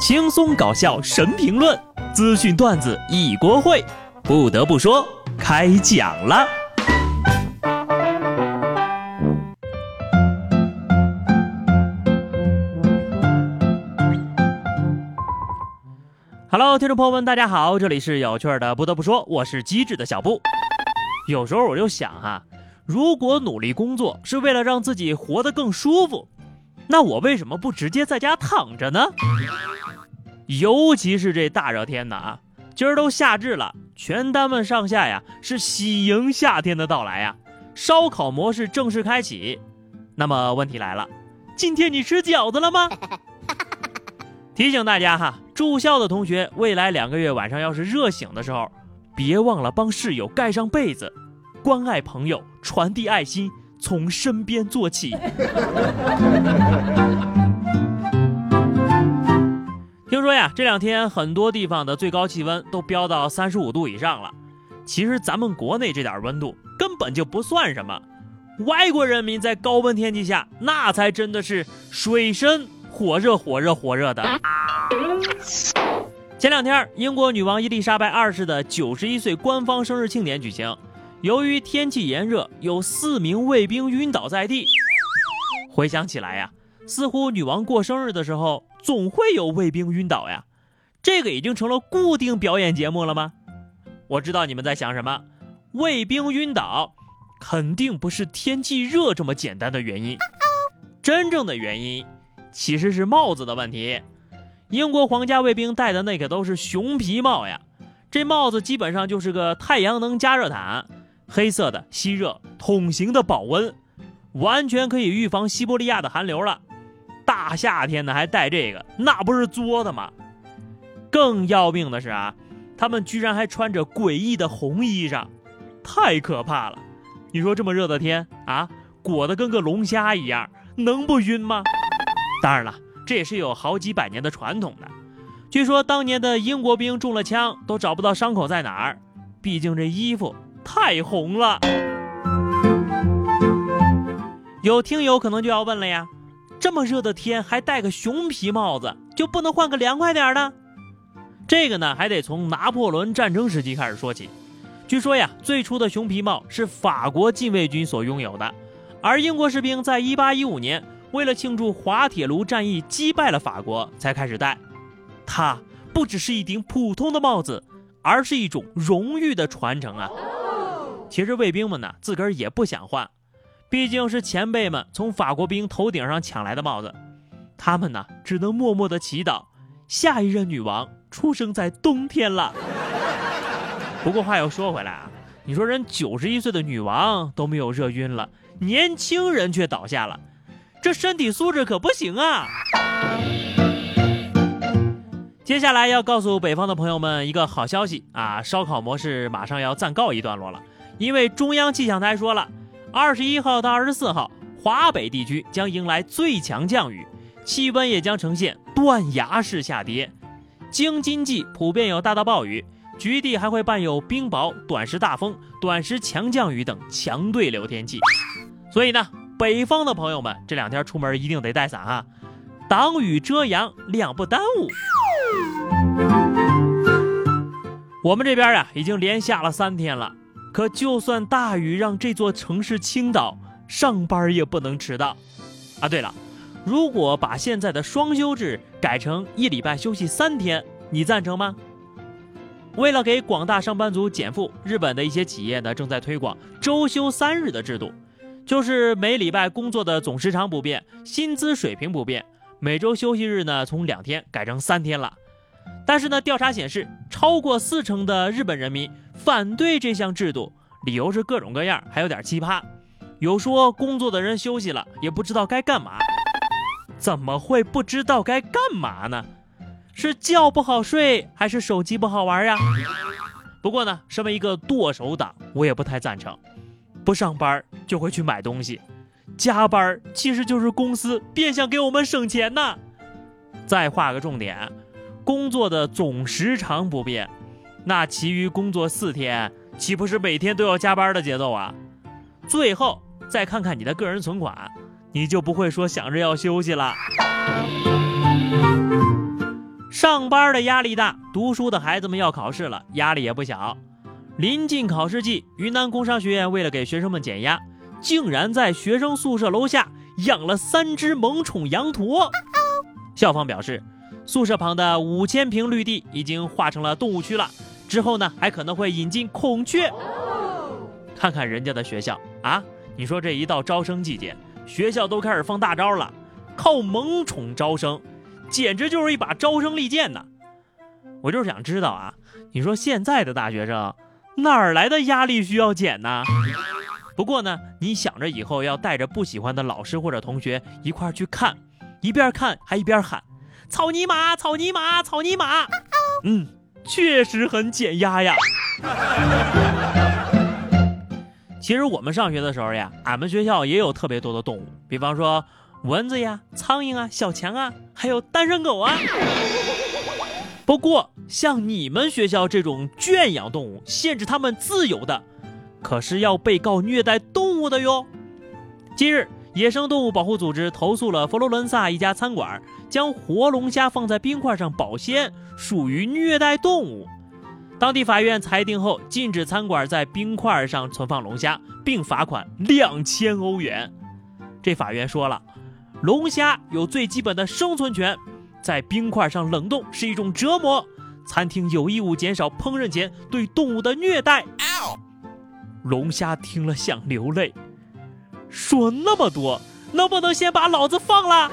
轻松搞笑神评论，资讯段子一锅烩。不得不说，开讲了。Hello，听众朋友们，大家好，这里是有趣的。不得不说，我是机智的小布。有时候我就想哈，如果努力工作是为了让自己活得更舒服，那我为什么不直接在家躺着呢？尤其是这大热天的啊，今儿都夏至了，全单位上下呀是喜迎夏天的到来呀，烧烤模式正式开启。那么问题来了，今天你吃饺子了吗？提醒大家哈，住校的同学，未来两个月晚上要是热醒的时候，别忘了帮室友盖上被子，关爱朋友，传递爱心，从身边做起。听说呀，这两天很多地方的最高气温都飙到三十五度以上了。其实咱们国内这点温度根本就不算什么，外国人民在高温天气下，那才真的是水深火热、火热、火热的。前两天，英国女王伊丽莎白二世的九十一岁官方生日庆典举行，由于天气炎热，有四名卫兵晕倒在地。回想起来呀，似乎女王过生日的时候。总会有卫兵晕倒呀，这个已经成了固定表演节目了吗？我知道你们在想什么，卫兵晕倒肯定不是天气热这么简单的原因，真正的原因其实是帽子的问题。英国皇家卫兵戴的那可都是熊皮帽呀，这帽子基本上就是个太阳能加热毯，黑色的吸热，桶形的保温，完全可以预防西伯利亚的寒流了。大夏天的还带这个，那不是作的吗？更要命的是啊，他们居然还穿着诡异的红衣裳，太可怕了！你说这么热的天啊，裹得跟个龙虾一样，能不晕吗？当然了，这也是有好几百年的传统的。据说当年的英国兵中了枪，都找不到伤口在哪儿，毕竟这衣服太红了。有听友可能就要问了呀。这么热的天还戴个熊皮帽子，就不能换个凉快点的？这个呢，还得从拿破仑战争时期开始说起。据说呀，最初的熊皮帽是法国禁卫军所拥有的，而英国士兵在1815年为了庆祝滑铁卢战役击败了法国才开始戴。它不只是一顶普通的帽子，而是一种荣誉的传承啊！其实卫兵们呢，自个儿也不想换。毕竟是前辈们从法国兵头顶上抢来的帽子，他们呢只能默默的祈祷下一任女王出生在冬天了。不过话又说回来啊，你说人九十一岁的女王都没有热晕了，年轻人却倒下了，这身体素质可不行啊！接下来要告诉北方的朋友们一个好消息啊，烧烤模式马上要暂告一段落了，因为中央气象台说了。二十一号到二十四号，华北地区将迎来最强降雨，气温也将呈现断崖式下跌。京津冀普遍有大到暴雨，局地还会伴有冰雹、短时大风、短时强降雨等强对流天气。所以呢，北方的朋友们这两天出门一定得带伞啊，挡雨遮阳，两不耽误。我们这边呀，已经连下了三天了。可就算大雨让这座城市倾倒，上班也不能迟到。啊，对了，如果把现在的双休制改成一礼拜休息三天，你赞成吗？为了给广大上班族减负，日本的一些企业呢正在推广周休三日的制度，就是每礼拜工作的总时长不变，薪资水平不变，每周休息日呢从两天改成三天了。但是呢，调查显示，超过四成的日本人民反对这项制度，理由是各种各样，还有点奇葩。有说工作的人休息了也不知道该干嘛，怎么会不知道该干嘛呢？是觉不好睡，还是手机不好玩呀？不过呢，身为一个剁手党，我也不太赞成，不上班就会去买东西，加班其实就是公司变相给我们省钱呐。再画个重点。工作的总时长不变，那其余工作四天岂不是每天都要加班的节奏啊？最后再看看你的个人存款，你就不会说想着要休息了。上班的压力大，读书的孩子们要考试了，压力也不小。临近考试季，云南工商学院为了给学生们减压，竟然在学生宿舍楼下养了三只萌宠羊驼。校方表示，宿舍旁的五千平绿地已经划成了动物区了，之后呢，还可能会引进孔雀。看看人家的学校啊，你说这一到招生季节，学校都开始放大招了，靠萌宠招生，简直就是一把招生利剑呐！我就是想知道啊，你说现在的大学生哪儿来的压力需要减呢？不过呢，你想着以后要带着不喜欢的老师或者同学一块去看，一边看还一边喊“草泥马，草泥马，草泥马”，嗯，确实很减压呀。其实我们上学的时候呀，俺们学校也有特别多的动物，比方说蚊子呀、苍蝇啊、小强啊，还有单身狗啊。不过像你们学校这种圈养动物、限制它们自由的，可是要被告虐待动物的哟。近日，野生动物保护组织投诉了佛罗伦萨一家餐馆将活龙虾放在冰块上保鲜，属于虐待动物。当地法院裁定后，禁止餐馆在冰块上存放龙虾，并罚款两千欧元。这法院说了，龙虾有最基本的生存权，在冰块上冷冻是一种折磨，餐厅有义务减少烹饪前对动物的虐待。龙虾听了想流泪，说那么多，能不能先把老子放了？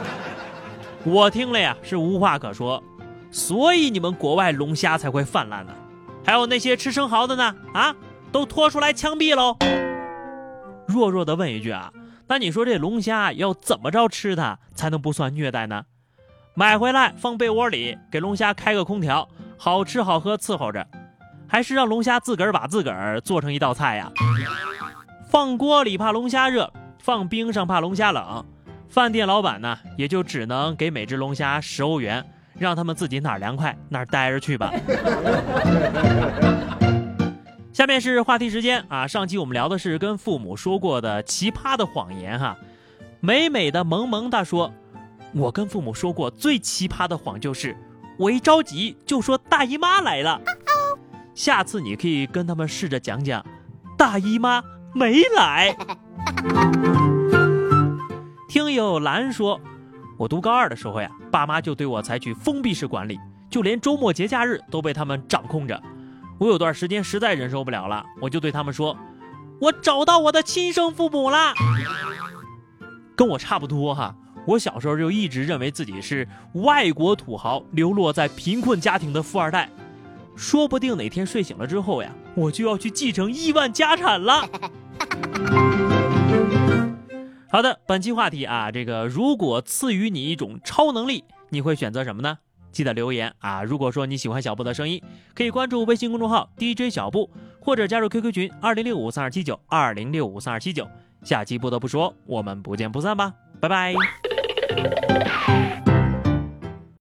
我听了呀，是无话可说。所以你们国外龙虾才会泛滥呢，还有那些吃生蚝的呢？啊，都拖出来枪毙喽！弱弱的问一句啊，那你说这龙虾要怎么着吃它才能不算虐待呢？买回来放被窝里，给龙虾开个空调，好吃好喝伺候着，还是让龙虾自个儿把自个儿做成一道菜呀？放锅里怕龙虾热，放冰上怕龙虾冷，饭店老板呢也就只能给每只龙虾十欧元。让他们自己哪儿凉快哪儿待着去吧。下面是话题时间啊，上期我们聊的是跟父母说过的奇葩的谎言哈。美美的萌萌哒说，我跟父母说过最奇葩的谎就是，我一着急就说大姨妈来了。下次你可以跟他们试着讲讲，大姨妈没来。听友兰说。我读高二的时候呀，爸妈就对我采取封闭式管理，就连周末节假日都被他们掌控着。我有段时间实在忍受不了了，我就对他们说：“我找到我的亲生父母了。”跟我差不多哈，我小时候就一直认为自己是外国土豪，流落在贫困家庭的富二代，说不定哪天睡醒了之后呀，我就要去继承亿万家产了。好的，本期话题啊，这个如果赐予你一种超能力，你会选择什么呢？记得留言啊！如果说你喜欢小布的声音，可以关注微信公众号 DJ 小布，或者加入 QQ 群二零六五三二七九二零六五三二七九。下期不得不说，我们不见不散吧，拜拜。